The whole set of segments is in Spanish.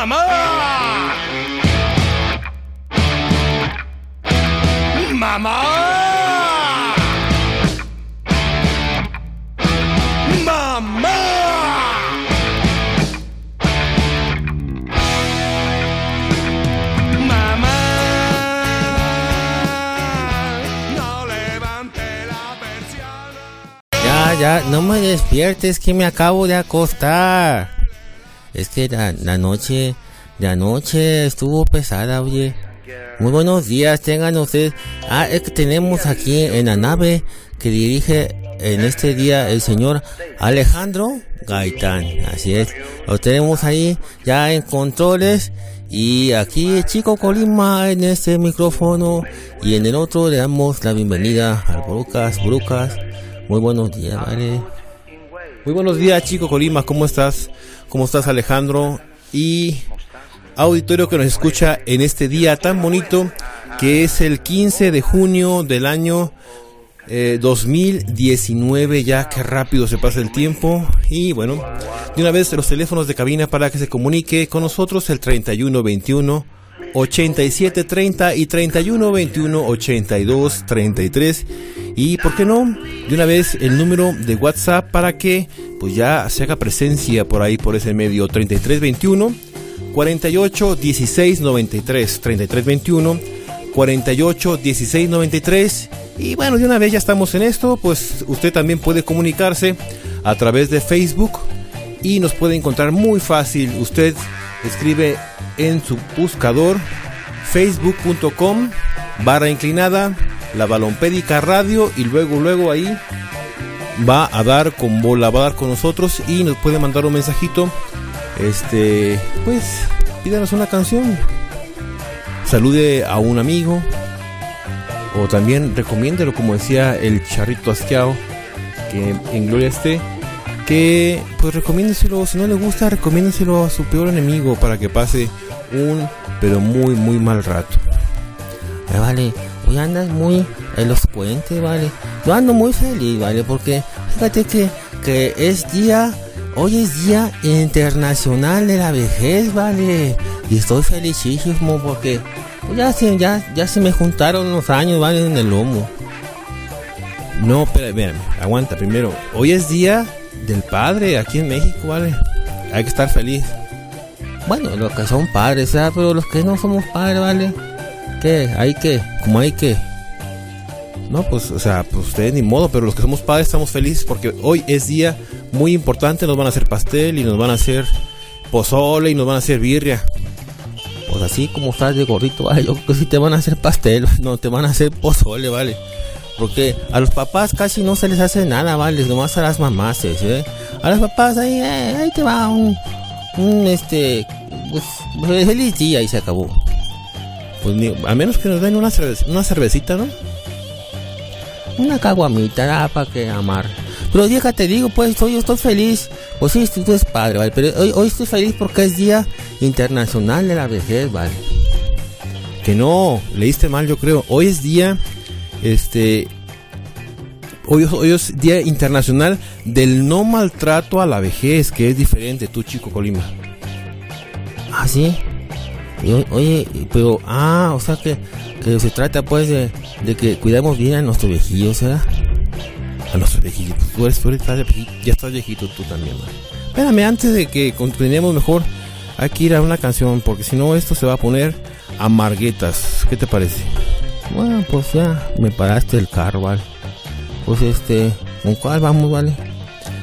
Mamá. Mamá. Mamá. Mamá. No levante la persiana. Ya, ya, no me despiertes que me acabo de acostar. Es que la, la noche, la noche estuvo pesada, oye. Muy buenos días, tengan ustedes. Ah, es que tenemos aquí en la nave que dirige en este día el señor Alejandro Gaitán. Así es, lo tenemos ahí ya en controles. Y aquí chico Colima en este micrófono y en el otro le damos la bienvenida al Brucas, Brucas. Muy buenos días, vale. Muy buenos días, Chico Colima, ¿cómo estás? ¿Cómo estás, Alejandro? Y auditorio que nos escucha en este día tan bonito que es el 15 de junio del año eh, 2019. Ya que rápido se pasa el tiempo. Y bueno, de una vez los teléfonos de cabina para que se comunique con nosotros el 3121 8730 y 3121 8233 y por qué no de una vez el número de WhatsApp para que pues ya se haga presencia por ahí por ese medio. 3321 48 16 93 3321 48 16 93 y bueno de una vez ya estamos en esto pues usted también puede comunicarse a través de Facebook y nos puede encontrar muy fácil. Usted escribe en su buscador facebook.com barra inclinada la balompédica radio y luego luego ahí va a dar con bola va a dar con nosotros y nos puede mandar un mensajito. Este pues pídanos una canción. Salude a un amigo. O también recomiéndelo como decía el charrito asqueado que en gloria esté que pues recomiéndeselo si no le gusta recomiéndeselo a su peor enemigo para que pase un pero muy muy mal rato Eh, vale, hoy andas muy elocuente, vale. Yo ando muy feliz, vale, porque fíjate que, que es día, hoy es día internacional de la vejez, vale. Y estoy felicísimo porque pues, ya, se, ya, ya se me juntaron los años, vale, en el lomo. no espera espérame, aguanta primero hoy es día del padre aquí en México vale hay que estar feliz Bueno, los que son padres, ¿verdad? Pero los que no somos padres, vale. ¿Qué? ¿Hay que? ¿Cómo hay que? No, pues, o sea, pues ustedes ni modo, pero los que somos padres estamos felices porque hoy es día muy importante, nos van a hacer pastel y nos van a hacer pozole y nos van a hacer birria. Pues así como estás de gorrito, yo creo que sí te van a hacer pastel, no te van a hacer pozole, vale. Porque a los papás casi no se les hace nada, vale, nomás a las mamás, ¿eh? A los papás ahí, eh, ahí te va un, un este, pues, feliz día y se acabó. Pues ni- a menos que nos den una, cerve- una cervecita, ¿no? Una caguamita, para que amar. Pero déjate, digo, pues, hoy estoy feliz. Pues sí, tú eres padre, ¿vale? Pero hoy, hoy estoy feliz porque es Día Internacional de la Vejez, ¿vale? Que no, leíste mal yo creo. Hoy es día, este, hoy, hoy es día internacional del no maltrato a la vejez, que es diferente, tú chico Colima. Ah, sí. Oye, pero, ah, o sea que, que se trata pues de, de que cuidamos bien a nuestros viejillos, ¿verdad? A nuestros viejitos. Tú eres, tú eres- estás viejito, ya estás viejito tú también, man. Espérame, antes de que continuemos mejor, hay que ir a una canción, porque si no esto se va a poner amarguetas. ¿Qué te parece? Bueno, pues ya me paraste el carro, ¿vale? Pues este, ¿con cuál vamos, vale?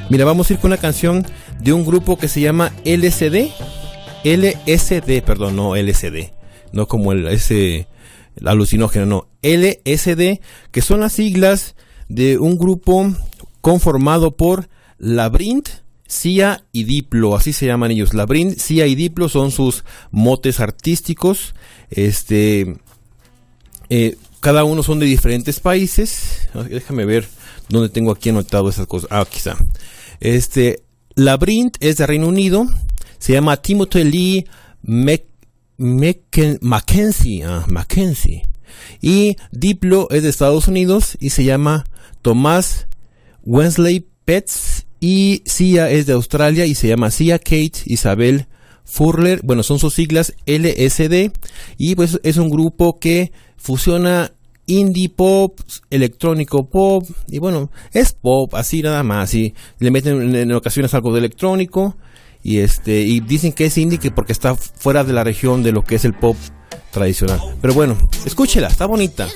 Mira, vamos a ir con una canción de un grupo que se llama LSD. LSD, perdón, no LSD. No como el ese el alucinógeno, no. LSD, que son las siglas de un grupo conformado por Labyrinth, Cia y Diplo, así se llaman ellos. Labyrinth, Cia y Diplo son sus motes artísticos. Este, eh, cada uno son de diferentes países. Ah, Déjame ver dónde tengo aquí anotado esas cosas. Ah, aquí está. Este, Labyrinth es de Reino Unido. Se llama Timothy Lee Mackenzie. Ah, Mackenzie. Y Diplo es de Estados Unidos y se llama Tomás Wensley Pets. Y Cia es de Australia y se llama Cia Kate Isabel Furler, bueno, son sus siglas LSD, y pues es un grupo que fusiona indie pop, electrónico pop, y bueno, es pop, así nada más, y le meten en, ocasiones algo de electrónico, y este, y dicen que es indie que porque está fuera de la región de lo que es el pop tradicional. Pero bueno, escúchela, está bonita.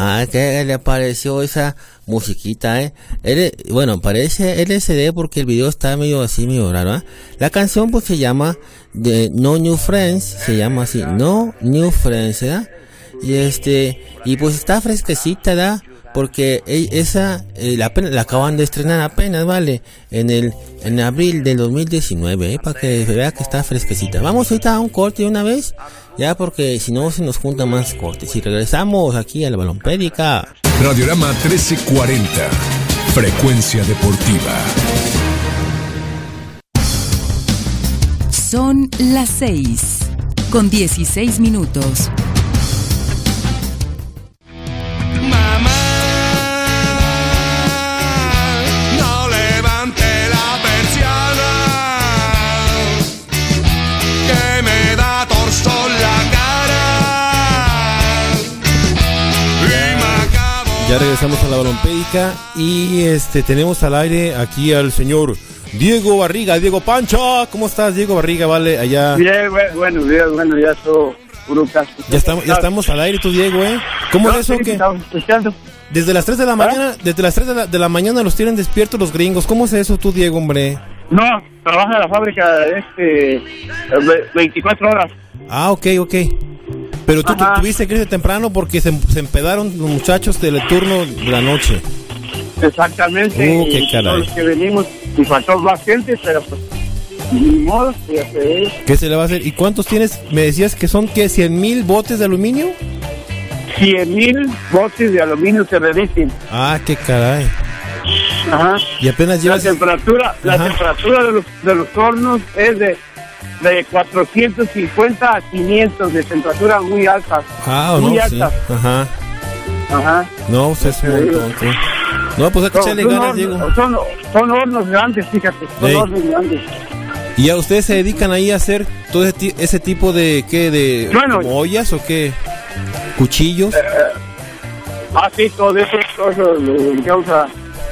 Ah, ¿qué le pareció esa musiquita, eh? Bueno, parece LCD porque el video está medio así, medio raro, ¿ah? La canción pues se llama de No New Friends, se llama así, No New Friends, ¿verdad? Y este, y pues está fresquecita, ¿verdad? Porque esa eh, la, acaban de estrenar apenas, ¿vale? En el en abril del 2019, ¿eh? Para que se vea que está fresquecita. Vamos ahorita a un corte de una vez, ya porque si no se nos juntan más cortes. Y regresamos aquí a la balompédica. Radiorama 1340. Frecuencia deportiva. Son las 6 con 16 minutos. Ya regresamos a la balompédica y este tenemos al aire aquí al señor Diego Barriga, Diego Pancha. ¿Cómo estás, Diego Barriga? Vale, allá. Bien, bueno, bien, bueno, ya todo puro casco. Ya estamos, ya estamos al aire, tú, Diego, ¿eh? ¿Cómo No, es eso sí, que desde las 3 de la mañana, desde las 3 de la, de la mañana los tienen despiertos los gringos? ¿Cómo es eso tú, Diego, hombre? No, trabaja en la fábrica este eh, ve- 24 horas. Ah, ok, ok. Pero tú, Ajá. tuviste que irte temprano porque se, se empedaron los muchachos del turno de la noche. Exactamente. Uh, qué caray. los que venimos y faltó más gente, pero pues ni modo, ya se es. ¿Qué se le va a hacer? ¿Y cuántos tienes? Me decías que son, ¿qué? ¿100 mil botes de aluminio? 100 mil botes de aluminio se derriten. Ah, qué caray. Ajá. Y apenas La llevas... temperatura, la temperatura de los, de los hornos es de de 450 a 500 de temperatura muy altas. Ah, muy no, sí. altas. Ajá. Ajá. No, pues es montón, sí. No, pues hay que echarle ganas, Diego. son, son hornos grandes, fíjate. Son Ey. hornos grandes. ¿Y a ustedes se dedican ahí a hacer todo ese, ese tipo de, qué, de Bueno. como ollas o qué? ¿Cuchillos? Ah, sí, todo eso, todo eso que usa.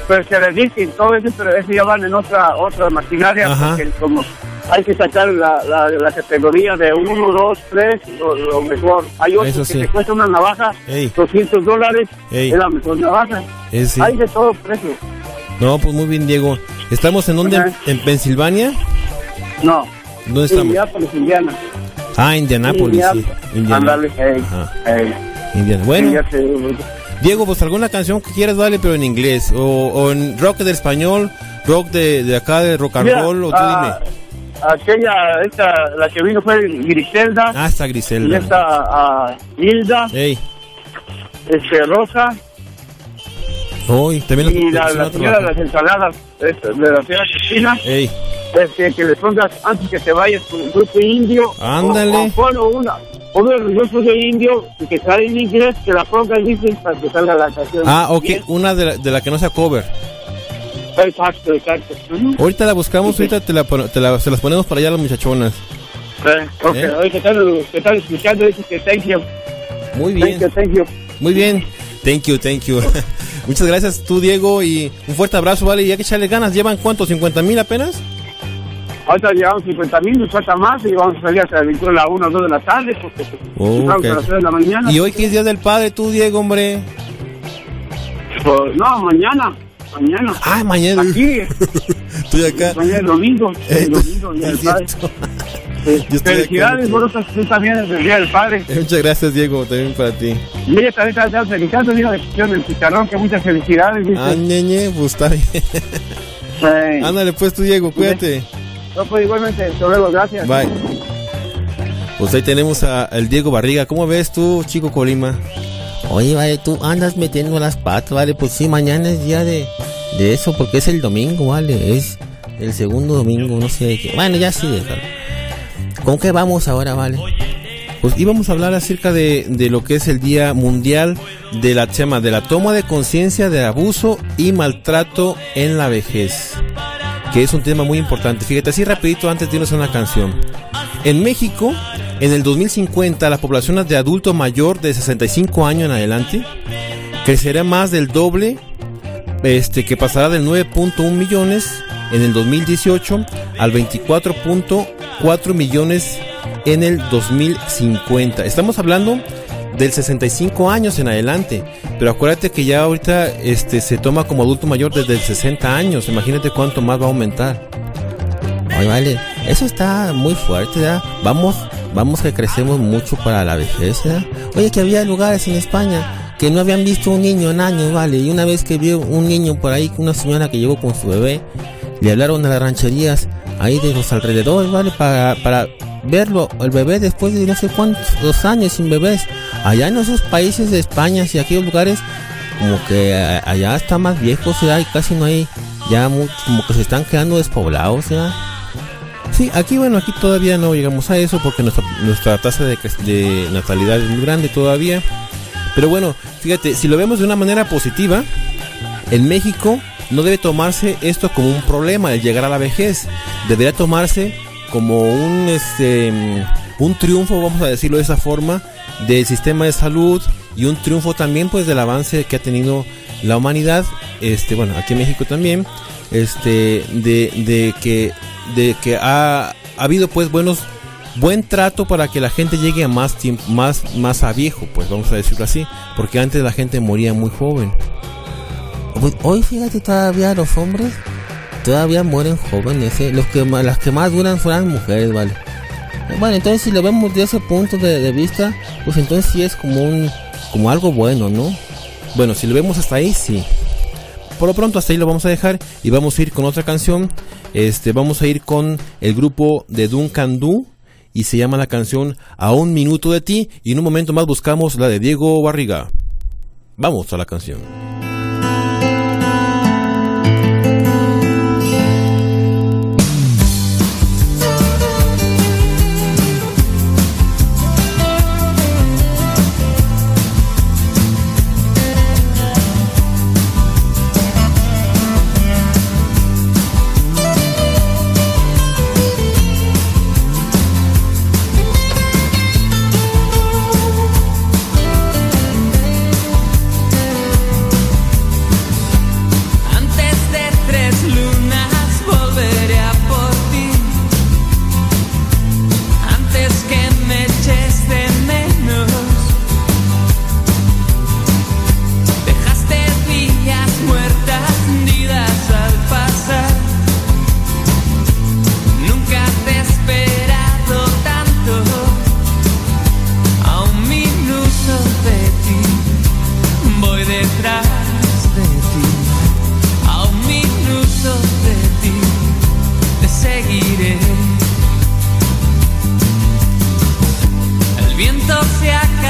Pero se les dice todo eso, pero eso ya van en otra, otra maquinaria, porque como hay que sacar la, la, la categoría de 1, 2, 3, lo, lo mejor. Hay Eso otros sí. que te cuesta una navaja, Ey. 200 dólares, Ey. es la mejor navaja. Sí. Hay de todo precio. No, pues muy bien, Diego. ¿Estamos en dónde? Ajá. ¿En Pensilvania? No, ¿Dónde estamos? Indianapolis, Indiana. Ah, Indianápolis, sí. Ándale. Indiana. Bueno, Diego, pues alguna canción que quieras, vale, pero en inglés. O, o en rock del español, rock de, de acá, de rock and Mira, roll, o tú ah, dime. Aquella, esta, la que vino fue Griselda. Ah, está Y Griselda. esta ah, Hilda, Ey, este, Rosa hoy también y la, la señora de las ensaladas este, de la señora Cristina. Ey, Este, que le pongas antes que te vayas con el grupo indio. Ándale. O, o pon una, los grupos de indio y que sale en inglés, que la pongas dice para que salga la canción. Ah, ok, Bien. una de la, de la que no sea cover. Exacto, exacto. Ahorita la buscamos, ahorita te la, te la- se las ponemos para allá a las muchachonas. Eh, ok, ¿Eh? ahorita están, están escuchando, dice que thank you, Muy thank bien, you, thank you. muy bien. Thank you, thank you. Muchas gracias tú, Diego, y un fuerte abrazo, vale. Y hay que echarle ganas. ¿Llevan cuánto? ¿50 mil apenas? Ahorita llevamos 50 mil, nos falta más y vamos a salir hasta la 1 o 2 de la tarde porque Oh, entramos ok. a las 3 de la mañana. Y hoy que es Día del Padre, tú, Diego, hombre. Pues, no, mañana, mañana. Ah, mañana. Aquí, Estoy acá. mañana el domingo, el domingo, es del Padre. Eh, Yo estoy Felicidades, acá. vosotros tú también es el Día del Padre. Eh, Muchas gracias, Diego, también para ti. Y ella también está felicitando, dijo del chicharrón, que muchas felicidades. Ah, ñeñe, pues está bien. Ándale, pues tú, Diego, cuídate. no, pues igualmente, hasta luego, gracias. Bye. Pues ahí tenemos a el Diego Barriga. ¿Cómo ves tú, chico Colima? Oye, vale, tú andas metiendo las patas, vale, pues sí, mañana es día de, de eso, porque es el domingo, vale, es el segundo domingo, no sé qué. Bueno, ya sí. ¿Con qué vamos ahora, vale? Pues íbamos a hablar acerca de, de lo que es el Día Mundial de la tema de la toma de conciencia de abuso y maltrato en la vejez, que es un tema muy importante. Fíjate, así rapidito antes de irnos a una canción. En México, en el 2050, la población de adulto mayor de 65 años en adelante crecerá más del doble, este que pasará del 9.1 millones en el 2018 al 24.4 millones en el 2050. Estamos hablando del 65 años en adelante, pero acuérdate que ya ahorita este se toma como adulto mayor desde el 60 años. Imagínate cuánto más va a aumentar. Oye, vale, eso está muy fuerte, ¿verdad? Vamos, vamos que crecemos mucho para la vejez, ¿verdad? Oye, que había lugares en España que no habían visto un niño en años, vale, y una vez que vio un niño por ahí, una señora que llegó con su bebé, le hablaron a las rancherías ahí de los alrededores, vale, para, para verlo, el bebé después de no sé cuántos años sin bebés, allá en esos países de España y aquellos lugares, como que a- allá está más viejo, ¿verdad? Y casi no hay, ya mu- como que se están quedando despoblados, ¿verdad? Sí, aquí bueno, aquí todavía no llegamos a eso porque nuestra, nuestra tasa de, natalidad es muy grande todavía. Pero bueno, fíjate, si lo vemos de una manera positiva, en México no debe tomarse esto como un problema el llegar a la vejez. Debería tomarse como un este un triunfo, vamos a decirlo de esa forma, del sistema de salud y un triunfo también pues del avance que ha tenido la humanidad, este bueno, aquí en México también, este de, de que de que ha, ha habido pues buenos buen trato para que la gente llegue a más tiempo, más más a viejo, pues vamos a decirlo así, porque antes la gente moría muy joven. Pues hoy fíjate todavía los hombres todavía mueren jóvenes, ¿eh? los que las que más duran son las mujeres, vale. Bueno, entonces si lo vemos de ese punto de, de vista, pues entonces sí es como un como algo bueno, ¿no? Bueno, si lo vemos hasta ahí, sí. Por lo pronto hasta ahí lo vamos a dejar y vamos a ir con otra canción. Este, vamos a ir con el grupo de Duncan Du y se llama la canción A un minuto de ti y en un momento más buscamos la de Diego Barriga. Vamos a la canción.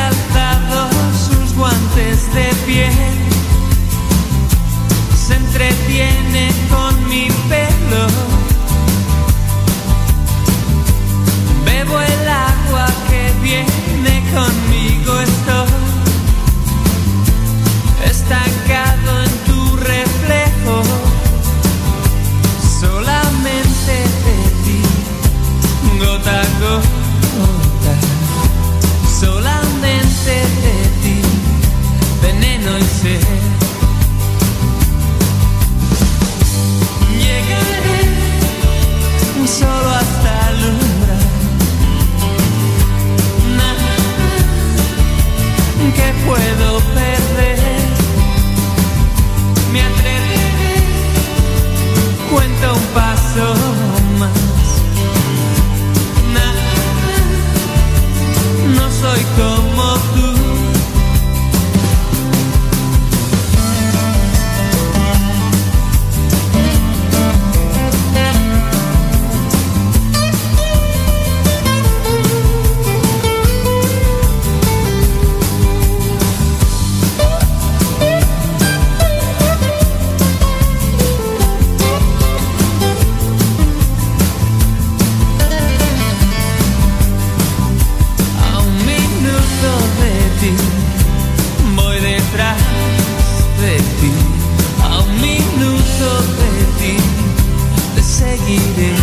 Calzado sus guantes de piel, se entretiene con mi pelo. Bebo el agua que viene conmigo, estoy estancado en tu reflejo. Solamente de ti, gota gota. De ti, veneno y sed. Llegaré solo hasta alumbrar. Nada que puedo perder. Me atreveré, cuento un paso más. Nada, no soy como tú. Te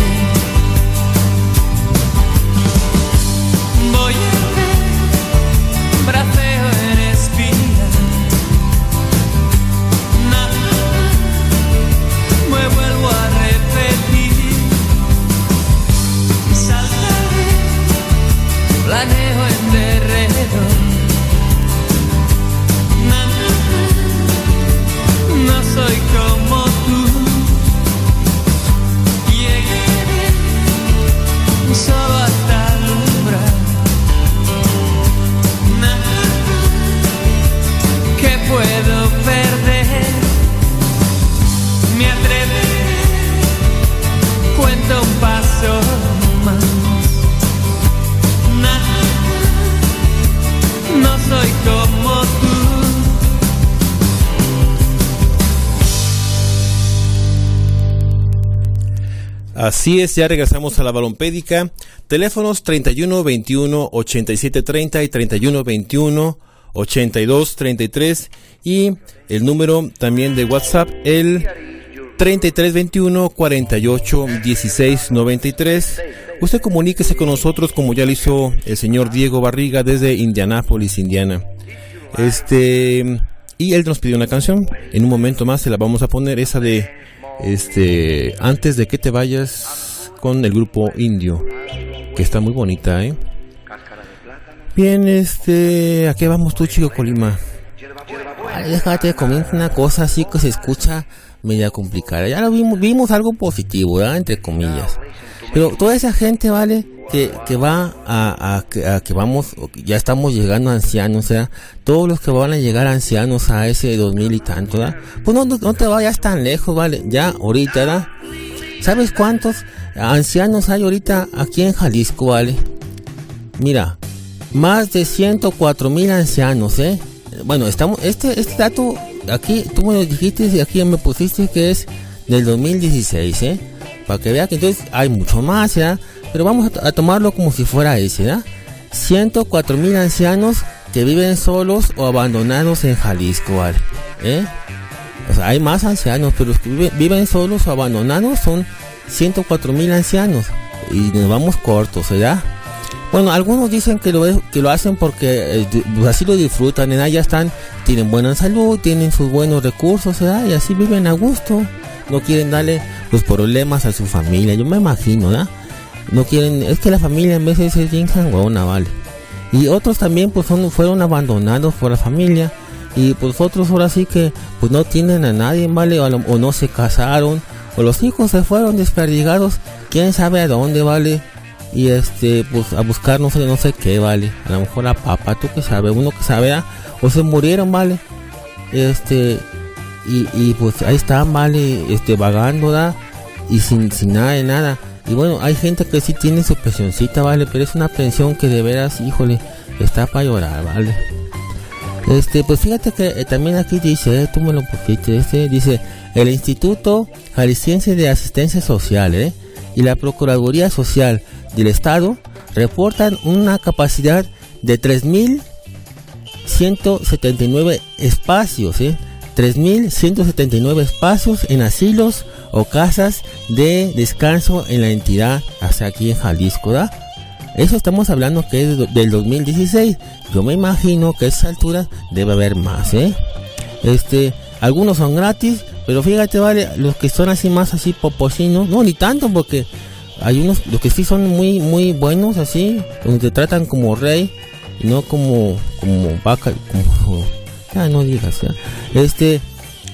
Así es, ya regresamos a la balompédica. Teléfonos 31 21 87 30 y 31 21 82 33 y el número también de WhatsApp el 33 21 48 16 93. Usted comuníquese con nosotros como ya lo hizo el señor Diego Barriga desde Indianápolis, Indiana. Este y él nos pidió una canción. En un momento más se la vamos a poner esa de este antes de que te vayas con el grupo Indio, que está muy bonita, ¿eh? Bien, este, ¿a qué vamos tú, chico Colima? Déjate, comienza una cosa así que se escucha media complicada. Ya lo vimos, vimos algo positivo, ¿verdad? Entre comillas. Pero toda esa gente, ¿vale? Que, que va a, a, a que vamos, ya estamos llegando ancianos, o sea, todos los que van a llegar ancianos a ese dos mil y tanto, ¿verdad? Pues no, no te vayas tan lejos, ¿vale? Ya, ahorita, ¿verdad? ¿Sabes cuántos ancianos hay ahorita aquí en Jalisco, ¿vale? Mira, más de 104 mil ancianos, ¿eh? Bueno, estamos, este, este dato, aquí, tú me lo dijiste y aquí me pusiste que es del 2016, ¿eh? Para que vea que entonces hay mucho más, ¿ya? Pero vamos a, tomarlo como si fuera ese, ¿ya? 104 mil ancianos que viven solos o abandonados en Jalisco. ¿Eh? O sea, hay más ancianos, pero los que vive- viven solos o abandonados son 104 mil ancianos. Y nos vamos cortos, ¿verdad? Bueno, algunos dicen que lo, que lo hacen porque eh, pues así lo disfrutan, ¿verdad? Ya están, tienen buena salud, tienen sus buenos recursos, ¿verdad? Y así viven a gusto. No quieren darle los problemas a su familia, yo me imagino, ¿verdad? No quieren, es que la familia en veces es bien sanguona, ¿vale? Y otros también pues son, fueron abandonados por la familia. Y pues otros ahora sí que pues no tienen a nadie, ¿vale? O, a no se casaron. O los hijos se fueron desperdigados. Quién sabe a dónde, ¿vale? Y este, pues a buscar no sé, no sé qué, ¿vale? A lo mejor la papa, tú que sabes, uno que sabe, ¿ah? O se murieron, ¿vale? Este, y, pues ahí están, ¿vale? Este, vagando, ¿da? Y sin, sin nada de nada. Y bueno, hay gente que sí tiene su pensioncita, ¿vale? Pero es una pensión que de veras, híjole, está para llorar, ¿vale? Este, pues fíjate que eh, también aquí dice, eh, tú me este, dice, el Instituto Jalisciense de Asistencia Social, ¿eh? y la Procuraduría Social del Estado reportan una capacidad de 3.179 espacios, ¿eh? 3.179 espacios en asilos o casas de descanso en la entidad, hasta aquí en Jalisco, ¿verdad? Eso estamos hablando que es del 2016. Yo me imagino que a esa altura debe haber más, ¿eh? Este, algunos son gratis, pero fíjate, vale, los que son así más así poposinos, no, ni tanto porque hay unos, los que sí son muy, muy buenos así, donde te tratan como rey no como, como vaca, como, no digas. Este,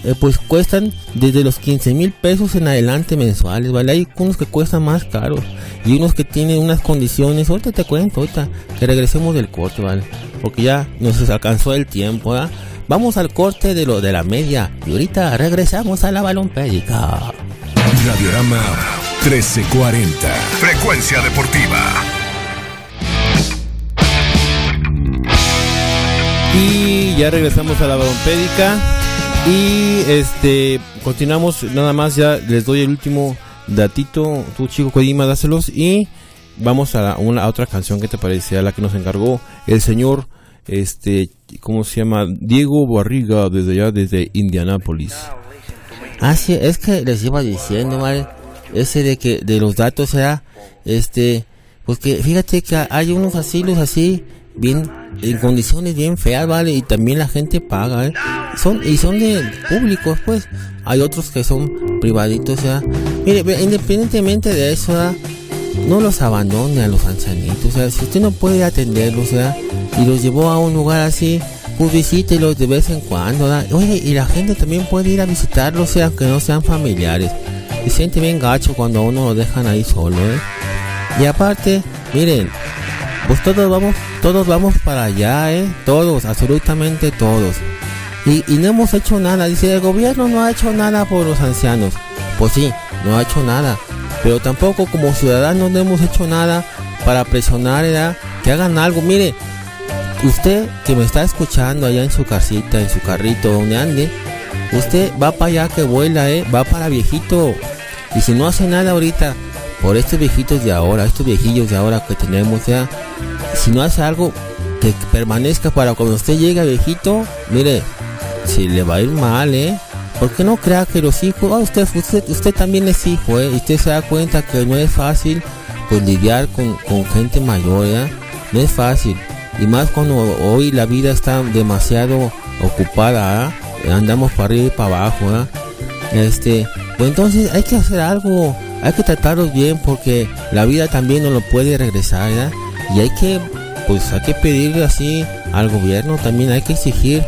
eh, pues cuestan desde los 15 mil pesos en adelante mensuales, ¿vale? Hay unos que cuestan más caros y unos que tienen unas condiciones, ahorita te cuento, ahorita que regresemos del corte, ¿vale? Porque ya nos alcanzó el tiempo, ¿verdad? Vamos al corte de lo de la media y ahorita regresamos a la balompédica. Radiorama 1340. Frecuencia deportiva. Y ya regresamos a la balompédica. Y este continuamos nada más ya les doy el último datito, tu chico Codima, dáselos y vamos a la- una otra canción que te parece la que nos encargó el señor este ¿cómo se llama? Diego Barriga desde allá desde Indianápolis. Ah, sí, es que les iba diciendo, ¿vale? Ese de que, de los datos, era, este, pues que fíjate que hay unos asilos así, bien, en condiciones bien feas, ¿vale? Y también la gente paga, ¿eh? Son, y son de públicos, pues. Hay otros que son privaditos, sea. Mire, independientemente de eso, ¿verdad? no los abandone a los ancianitos, o sea, si usted no puede atenderlos, o sea, y los llevó a un lugar así, pues visítelos de vez en cuando, ¿verdad? Oye, y la gente también puede ir a visitarlos, o sea, aunque no sean familiares. Se siente bien gacho cuando a uno lo dejan ahí solo, ¿eh? Y aparte, miren, pues todos vamos, todos vamos para allá, ¿eh? Todos, absolutamente todos. Y, y no hemos hecho nada, dice, el gobierno no ha hecho nada por los ancianos. Pues sí, no ha hecho nada. Pero tampoco como ciudadanos no hemos hecho nada para presionar, ¿verdad? Que hagan algo. Mire, usted que me está escuchando allá en su casita, en su carrito, donde ande, usted va para allá que vuela, ¿eh? Va para viejito. Y si no hace nada ahorita, por estos viejitos de ahora, estos viejillos de ahora que tenemos, ya, si no hace algo que permanezca para cuando usted llegue a viejito, mire, si le va a ir mal, ¿eh? Porque no crea que los hijos, ah, usted, usted, usted también es hijo, ¿eh? Y usted se da cuenta que no es fácil, pues lidiar con, con gente mayor, ¿ya? No es fácil. Y más cuando hoy la vida está demasiado ocupada, ¿ah? Andamos para arriba y para abajo, ¿ah? Este, pues entonces hay que hacer algo, hay que tratarlos bien porque la vida también no lo puede regresar, ¿ya? Y hay que, pues hay que pedirle así al gobierno, también hay que exigir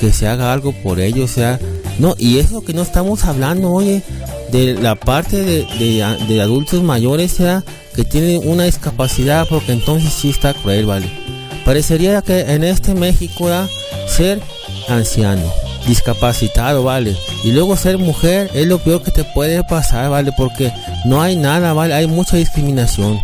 que se haga algo por ellos, o sea, no, y es lo que no estamos hablando, oye, de la parte de, de, adultos mayores, sea, que tienen una discapacidad, porque entonces sí está cruel, ¿vale? Parecería que en este México, ¿ya? ser anciano, discapacitado, ¿vale? Y luego ser mujer es lo peor que te puede pasar, ¿vale? Porque no hay nada, ¿vale? Hay mucha discriminación.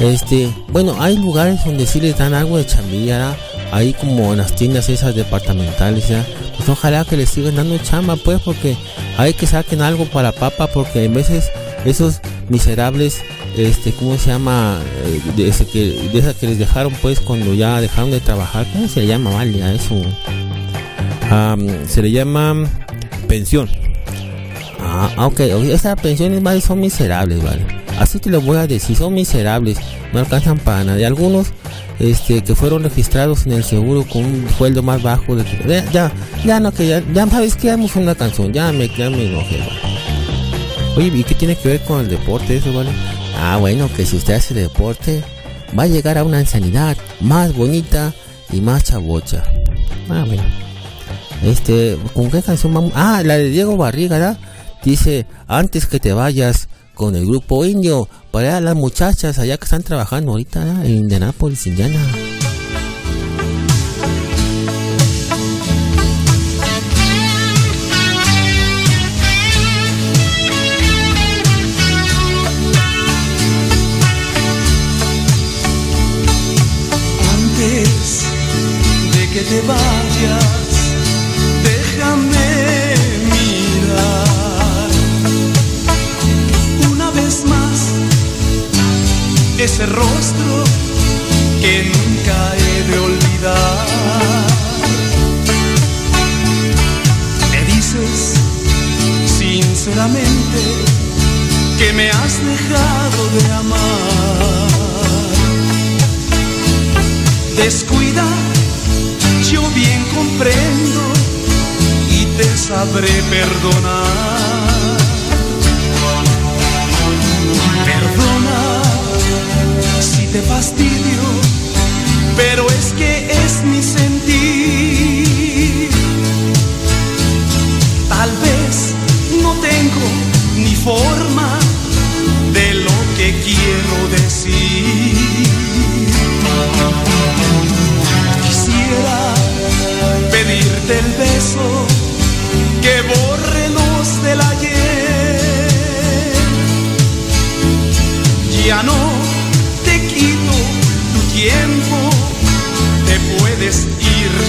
Este, bueno, hay lugares donde sí les dan algo de chambilla, ahí como en las tiendas esas departamentales, ¿ya? Pues ojalá que les sigan dando chamba, pues, porque hay que saquen algo para papa, porque en veces esos miserables, este, ¿cómo se llama? Eh, de, ese que, de esas que les dejaron, pues, cuando ya dejaron de trabajar, ¿cómo se le llama, vale, a eso? Am, se le llama pensión. Ah, ok, esas pensiones, vale, son miserables, vale. Así te lo voy a decir, son miserables, no alcanzan para nada. Y algunos, este, que fueron registrados en el seguro con un sueldo más bajo de ya, ya, ya no, que ya, ya sabes que damos una canción, ya me, ya me enojé. Oye, ¿y qué tiene que ver con el deporte eso, vale? Ah, bueno, que si usted hace deporte, va a llegar a una ancianidad más bonita y más chabocha. Ah, bueno. Este, ¿con qué canción vamos? Ah, la de Diego Barriga, ¿verdad? Dice, antes que te vayas con el grupo indio, para las muchachas allá que están trabajando ahorita en Indianápolis, Indiana.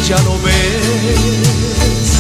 Ya lo ves.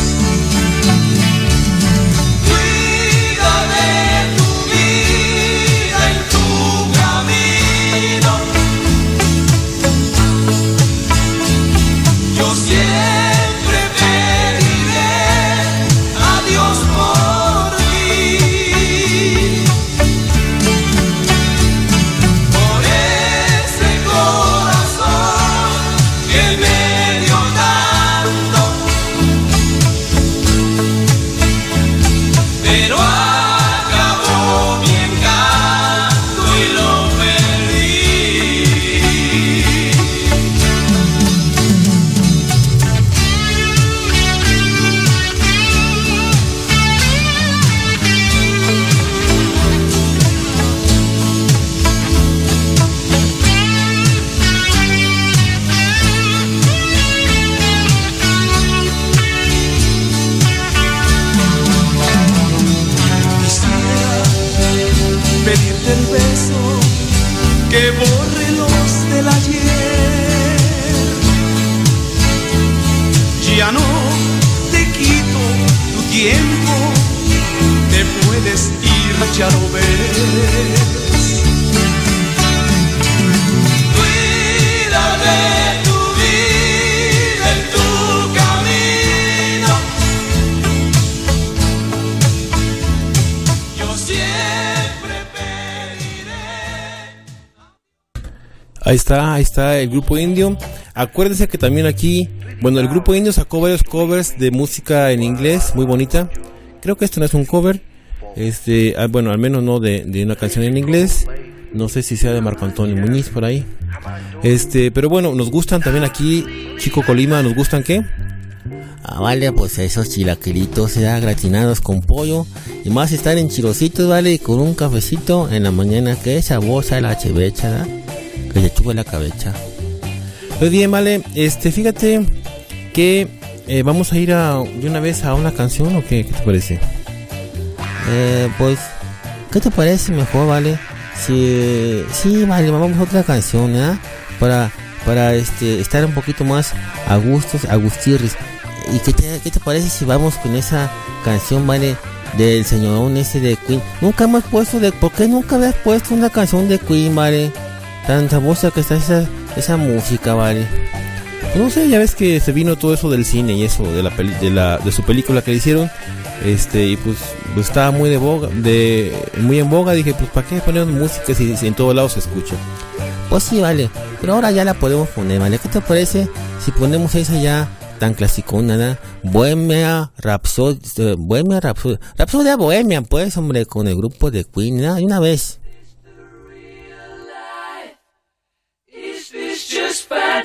Ahí está, ahí está el grupo indio. Acuérdense que también aquí, bueno, el grupo indio sacó varios covers de música en inglés, muy bonita. Creo que este no es un cover, este, ah, bueno, al menos no de, una canción en inglés. No sé si sea de Marco Antonio Muñiz por ahí. Este, pero bueno, nos gustan también aquí, Chico Colima, ¿nos gustan qué? Ah, vale, pues esos chilaquilitos ya gratinados con pollo. Y más estar en chirocitos, vale, y con un cafecito en la mañana, que esa bosa la chevecha. Que se chupe la cabeza. Pues bien, vale, este, fíjate que eh, vamos a ir a, de una vez a una canción o qué, ¿Qué te parece? Eh, pues, ¿qué te parece mejor, vale? Si, sí, vale, vamos a otra canción, ¿eh? Para, para este, estar un poquito más a gustos, a gustirris. ¿Y qué te, qué te parece si vamos con esa canción, vale? Del señorón ese de Queen. Nunca hemos puesto de, ¿por qué nunca habías puesto una canción de Queen, vale? Tan famosa que está esa, esa música, vale. No sé, ya ves que se vino todo eso del cine y eso, de la, peli- de la de su película que le hicieron. Este, y pues, pues estaba muy de boga, de, muy en boga. Dije, pues, ¿para qué poner música si, si en todos lados se escucha? Pues sí, vale. Pero ahora ya la podemos poner, ¿vale? ¿Qué te parece si ponemos esa ya tan clasicona, ¿no? Bohemia Rhapsody, eh, Bohemia Rhapsody, Rhapsodia Bohemia, pues, hombre, con el grupo de Queen, ¿no? De una vez.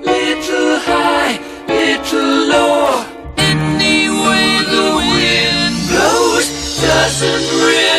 little high, little law. Any way the wind blows doesn't really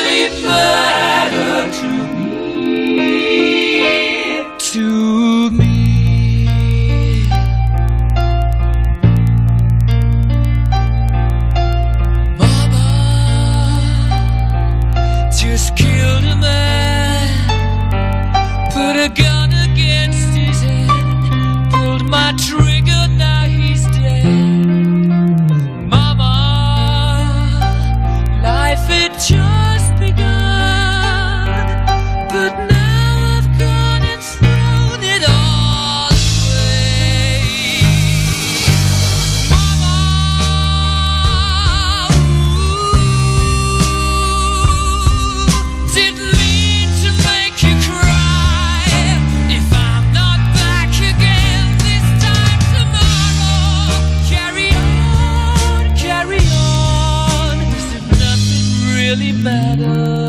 really matter?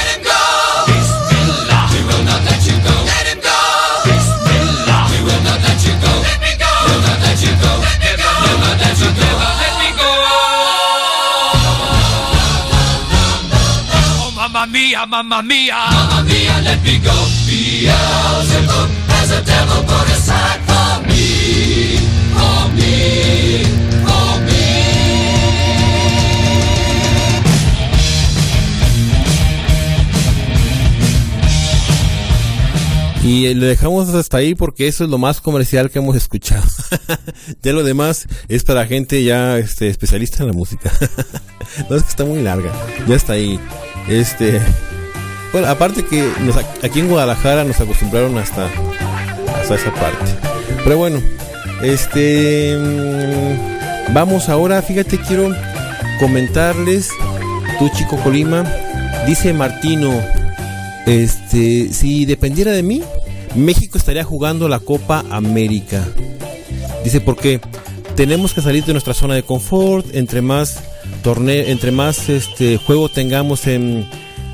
Mamma mia, mamma mia. Mamma mia, let me go. Beelzebub has a devil put aside for me. For me. For me. Y eh, le dejamos hasta ahí porque eso es lo más comercial que hemos escuchado. ya lo demás es para gente ya este, especialista en la música. no es que está muy larga. Ya está ahí. Este. Bueno, aparte que aquí en Guadalajara nos acostumbraron hasta, hasta esa parte. Pero bueno, este. mm, Vamos ahora, fíjate, quiero comentarles. Tu chico Colima, dice Martino. Este, si dependiera de mí, México estaría jugando la Copa América. Dice porque tenemos que salir de nuestra zona de confort, entre más torneo, entre más este juego tengamos en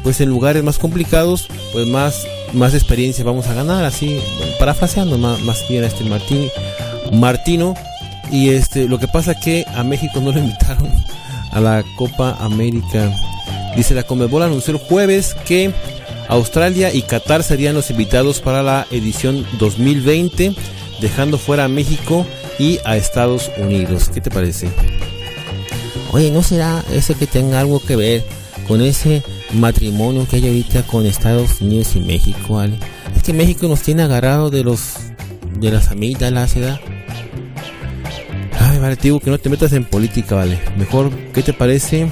pues en lugares más complicados, pues más más experiencia vamos a ganar, así parafraseando más, más bien a este Martín Martino y este lo que pasa que a México no lo invitaron a la Copa América. Dice la Conmebol anunció el jueves que Australia y Qatar serían los invitados para la edición 2020, dejando fuera a México y a Estados Unidos. ¿Qué te parece? Oye, ¿no será ese que tenga algo que ver con ese matrimonio que hay ahorita con Estados Unidos y México, vale? Es que México nos tiene agarrado de los de las amígdalas, ¿verdad? Ay, vale, te digo que no te metas en política, vale. Mejor, ¿qué te parece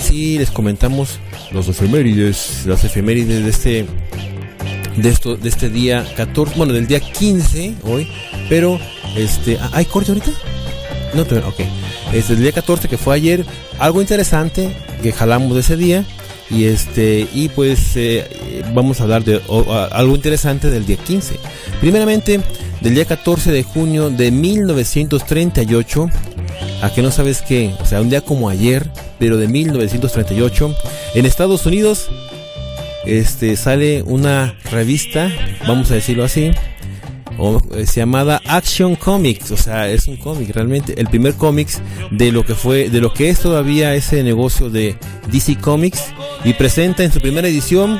sí les comentamos los efemérides, las efemérides de este de esto de este día 14, bueno, del día 15 hoy, pero este, ¿hay corte ahorita? No, todavía- ok. Es el día 14 que fue ayer, algo interesante que jalamos de ese día y este y pues eh, vamos a hablar de algo interesante del día 15. Primeramente, del día 14 de junio de 1938, a que no sabes qué, o sea, un día como ayer, pero de 1938, en Estados Unidos este sale una revista, vamos a decirlo así, o, eh, se llamada Action Comics, o sea, es un cómic realmente, el primer cómics de lo que fue, de lo que es todavía ese negocio de DC Comics y presenta en su primera edición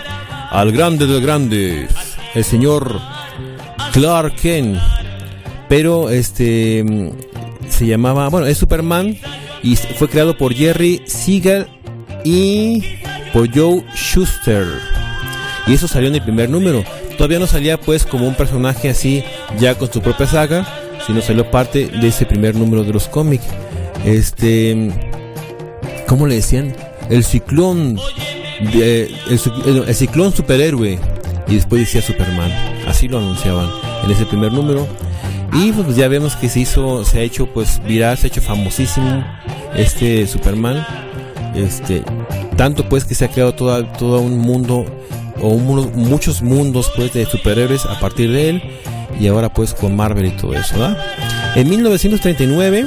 al grande de grandes, el señor Clark Kent, pero este mm, se llamaba, bueno, es Superman y fue creado por Jerry Siegel y por Joe Schuster. Y eso salió en el primer número. Todavía no salía pues como un personaje así ya con su propia saga, sino salió parte de ese primer número de los cómics. Este ¿cómo le decían? El ciclón el ciclón superhéroe y después decía Superman. Así lo anunciaban en ese primer número. Y pues ya vemos que se hizo, se ha hecho pues viral, se ha hecho famosísimo este Superman. Este, tanto pues que se ha creado toda, todo un mundo o muchos mundos pues de superhéroes a partir de él y ahora pues con Marvel y todo eso, ¿verdad? En 1939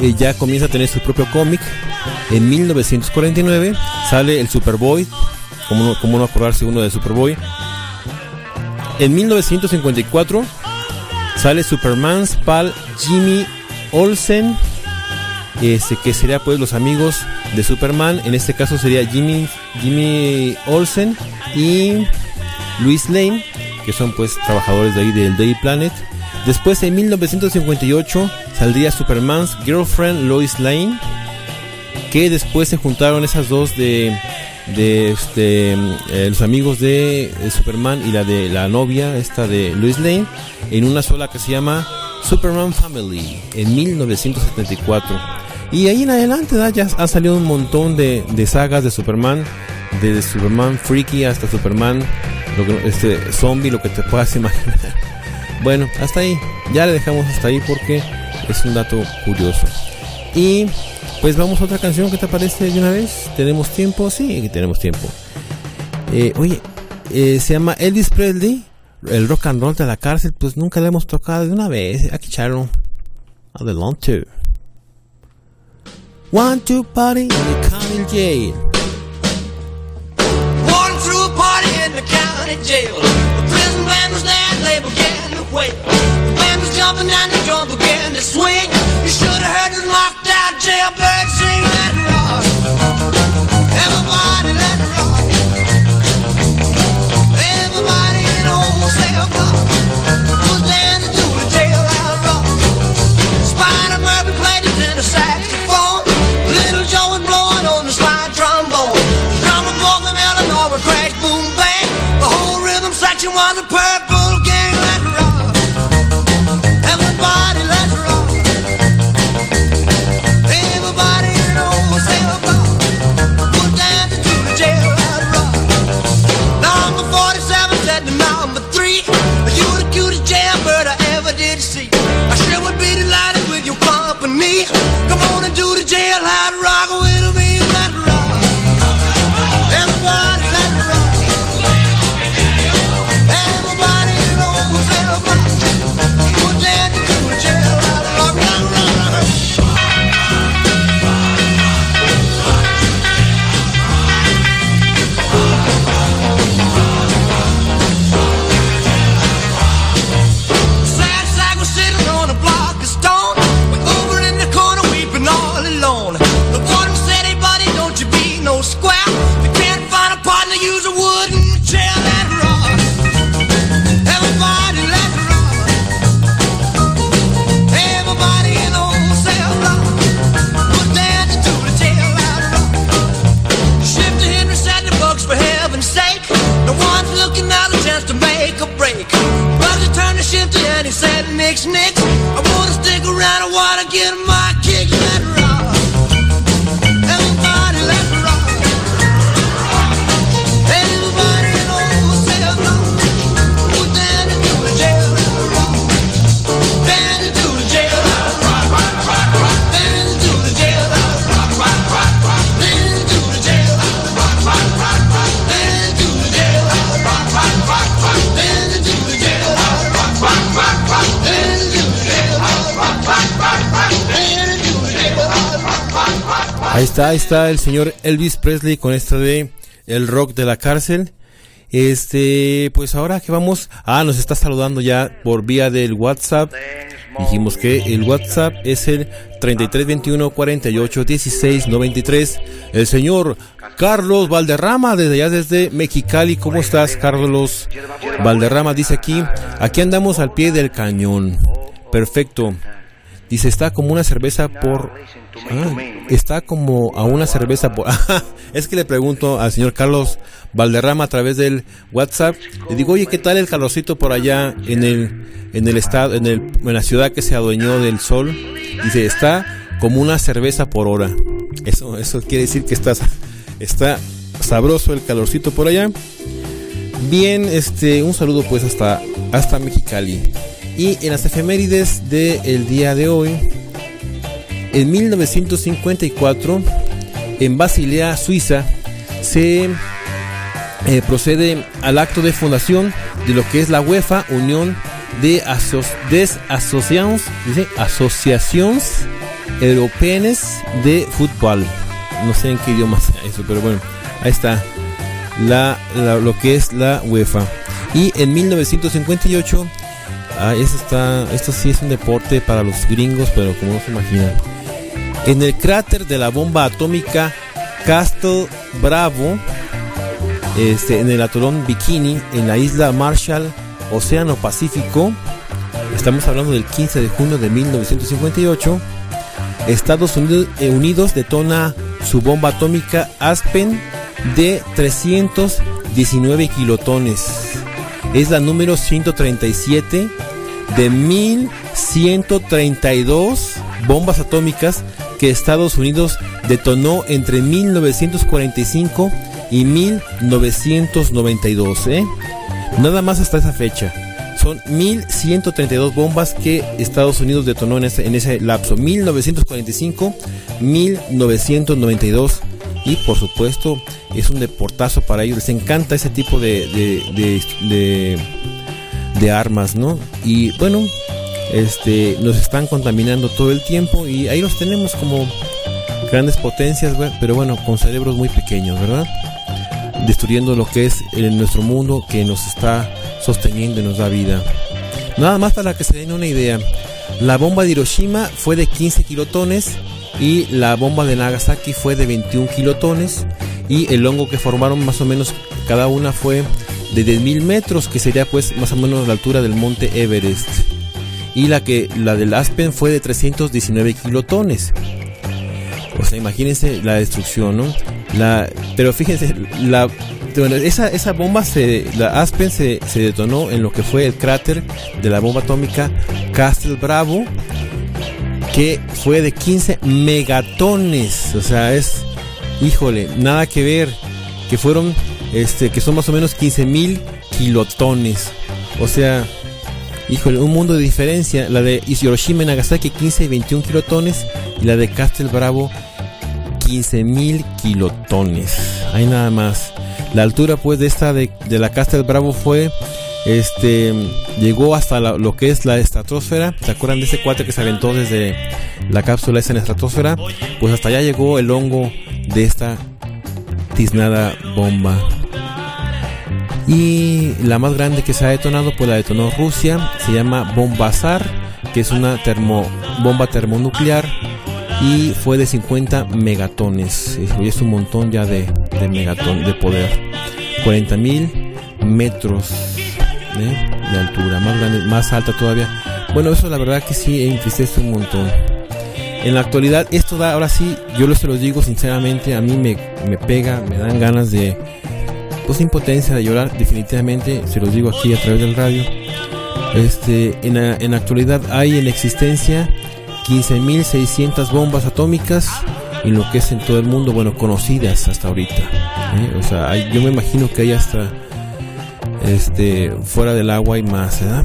eh, ya comienza a tener su propio cómic. En 1949 sale el Superboy, como no, como no acordarse uno de Superboy. En 1954 sale Superman's pal Jimmy Olsen, este, que sería pues los amigos de Superman. En este caso sería Jimmy, Jimmy Olsen y Luis Lane, que son pues trabajadores de ahí del Day Planet. Después en 1958 saldría Superman's Girlfriend Lois Lane, que después se juntaron esas dos de de este eh, los amigos de, eh, Superman y la de la novia esta de Lois Lane en una sola que se llama Superman Family en 1974 y ahí en adelante ¿da? ya ha salido un montón de, de sagas de Superman desde Superman Freaky hasta Superman lo que- este zombie lo que te puedas imaginar bueno hasta ahí ya le dejamos hasta ahí porque es un dato curioso y pues vamos a otra canción, ¿qué te parece de una vez? ¿Tenemos tiempo? Sí, que tenemos tiempo. Eh, oye, eh, se llama Elvis Presley, el rock and roll de la cárcel, pues nunca le hemos tocado de una vez. Aquí echaron. Adelante. One, two, party in the county jail. County jail. The prison band was there they began to wail. The band was jumping and the drum began to swing. You should have heard the knocked out jailbird sing it rock. Está, el señor Elvis Presley con esta de El Rock de la Cárcel. Este, pues ahora que vamos, ah, nos está saludando ya por vía del WhatsApp. Dijimos que el WhatsApp es el 3321 48 16 93. El señor Carlos Valderrama, desde allá desde Mexicali. ¿Cómo estás, Carlos Valderrama? Dice aquí, aquí andamos al pie del cañón. Perfecto. Dice, está como una cerveza por... Ah, está como a una cerveza por... es que le pregunto al señor Carlos Valderrama a través del WhatsApp. Le digo, oye, ¿qué tal el calorcito por allá en el, en el estado, en, el, en la ciudad que se adueñó del sol? Dice, está como una cerveza por hora. Eso, eso quiere decir que está, está sabroso el calorcito por allá. Bien, este, un saludo pues hasta, hasta Mexicali. Y en las efemérides del día de hoy, en 1954, en Basilea, Suiza, se eh, procede al acto de fundación de lo que es la UEFA, Unión de, aso des Asociacions, dice, Asociaciones Europeanas de Fútbol. No sé en qué idioma sea eso, pero bueno, ahí está la- lo que es la UEFA. Y en 1958 Ah, eso está, esto sí es un deporte para los gringos, pero como no se imaginan. En el cráter de la bomba atómica Castle Bravo, este, en el atolón Bikini, en la isla Marshall, Océano Pacífico, estamos hablando del 15 de junio de 1958, Estados Unidos, eh, Unidos detona su bomba atómica Aspen de 319 kilotones. Es la número 137 de 1132 bombas atómicas que Estados Unidos detonó entre 1945 y 1992. ¿eh? Nada más hasta esa fecha. Son 1132 bombas que Estados Unidos detonó en ese, en ese lapso. 1945, 1992. Y por supuesto es un deportazo para ellos. Les encanta ese tipo de, de, de- armas, ¿no? Y bueno, este, nos están contaminando todo el tiempo y ahí los tenemos como grandes potencias, pero bueno, con cerebros muy pequeños, ¿verdad? Destruyendo lo que es eh, nuestro mundo que nos está sosteniendo y nos da vida. Nada más para que se den una idea, la bomba de Hiroshima fue de 15 kilotones y la bomba de Nagasaki fue de 21 kilotones y el hongo que formaron más o menos cada una fue de 10.000 metros que sería pues más o menos la altura del monte Everest. Y la que la del Aspen fue de 319 kilotones. O sea imagínense la destrucción no la pero fíjense la esa, esa bomba se la Aspen se, se detonó en lo que fue el cráter de la bomba atómica Castle Bravo que fue de 15 megatones. O sea es híjole nada que ver que fueron este que son más o menos 15 mil kilotones. O sea híjole un mundo de diferencia la de Hiroshima y Nagasaki 15 y 21 kilotones y la de Castle Bravo 15 mil kilotones. Hay nada más. La altura pues de esta de, de la Castle Bravo fue este llegó hasta lo que es la estratosfera. Se acuerdan de ese cuate que se aventó desde la cápsula esa en la estratosfera pues hasta allá llegó el hongo de esta tiznada bomba. Y la más grande que se ha detonado pues la detonó Rusia. Se llama Bombazar que es una termo, bomba termonuclear y fue de 50 megatones. Es, es un montón ya de, de megatón de poder. 40 mil metros ¿eh? De altura más grande más alta todavía. Bueno eso la verdad que sí entristece un montón. En la actualidad esto da ahora sí yo se los digo sinceramente a mí me, me pega me dan ganas de pues impotencia de llorar definitivamente se los digo aquí a través del radio. Este en la, en la actualidad hay en existencia 15.600 bombas atómicas en lo que es en todo el mundo bueno conocidas hasta ahorita ¿eh? o sea yo me imagino que hay hasta este, fuera del agua y más, ¿verdad?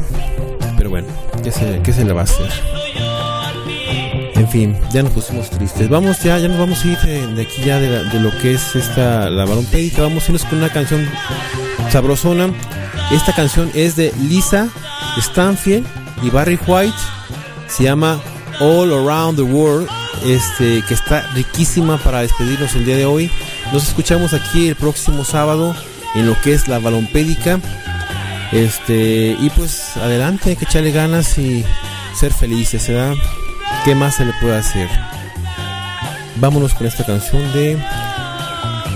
Pero bueno, ¿qué se, qué se le va a hacer? En fin, ya nos pusimos tristes. Vamos ya, ya nos vamos a ir de, aquí ya de, de, lo que es esta la varón pédica. Vamos a irnos con una canción sabrosona. Esta canción es de Lisa Stanfield y Barry White. Se llama All Around the World. Este, que está riquísima para despedirnos el día de hoy. Nos escuchamos aquí el próximo sábado en lo que es la balompédica. Este, y pues adelante, hay que echarle ganas y ser felices, ¿verdad? ¿Qué más se le puede hacer? Vámonos con esta canción de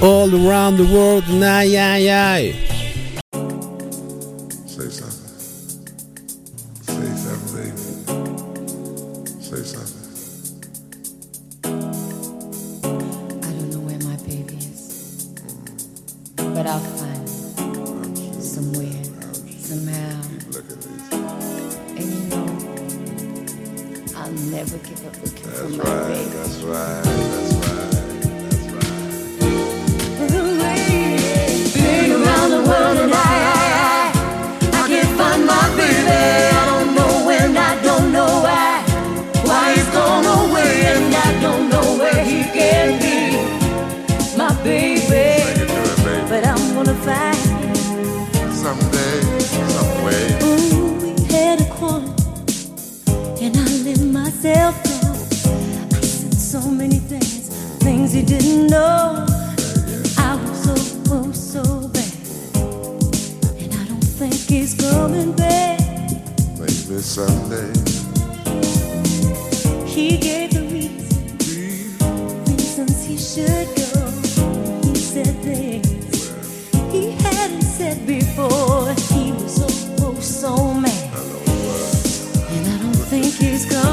All Around the World, ay, ay, ay. keeps going.